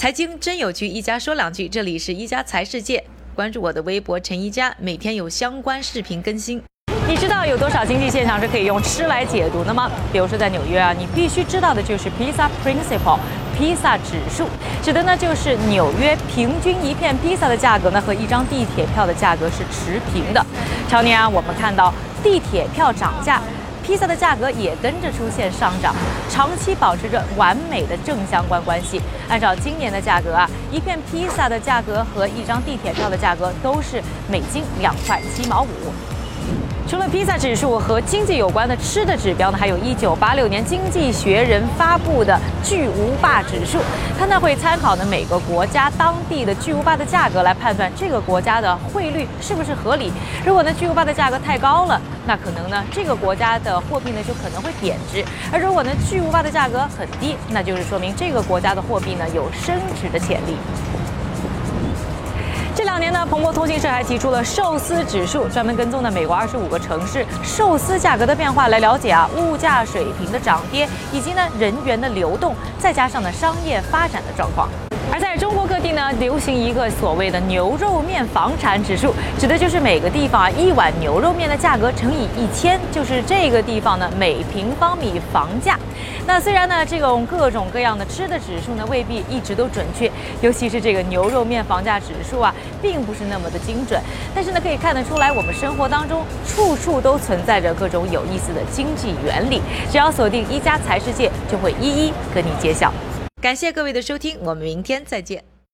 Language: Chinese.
财经真有趣，一家说两句。这里是一家财世界，关注我的微博陈一家，每天有相关视频更新。你知道有多少经济现象是可以用吃来解读的吗？比如说在纽约啊，你必须知道的就是 Pizza Principle，披萨指数，指的呢就是纽约平均一片披萨的价格呢和一张地铁票的价格是持平的。常年啊，我们看到地铁票涨价。披萨的价格也跟着出现上涨，长期保持着完美的正相关关系。按照今年的价格啊，一片披萨的价格和一张地铁票的价格都是美金两块七毛五。除了披萨指数和经济有关的吃的指标呢，还有一九八六年经济学人发布的巨无霸指数，它呢会参考呢每个国家当地的巨无霸的价格来判断这个国家的汇率是不是合理。如果呢巨无霸的价格太高了，那可能呢这个国家的货币呢就可能会贬值；而如果呢巨无霸的价格很低，那就是说明这个国家的货币呢有升值的潜力。这两年呢，彭博通讯社还提出了寿司指数，专门跟踪的美国二十五个城市寿司价格的变化，来了解啊物价水平的涨跌，以及呢人员的流动，再加上呢商业发展的状况。而在中国各地呢，流行一个所谓的牛肉面房产指数，指的就是每个地方啊一碗牛肉面的价格乘以一千，就是这个地方呢每平方米房价。那虽然呢这种各种各样的吃的指数呢未必一直都准确，尤其是这个牛肉面房价指数啊，并不是那么的精准。但是呢可以看得出来，我们生活当中处处都存在着各种有意思的经济原理。只要锁定一家财世界，就会一一跟你揭晓。感谢各位的收听，我们明天再见。